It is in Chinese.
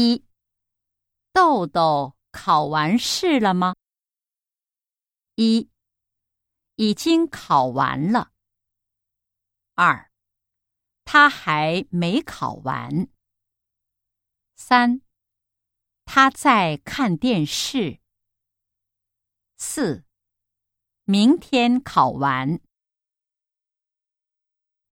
一。豆豆考完试了吗？一。已经考完了。二。他还没考完。三。他在看电视。四。明天考完。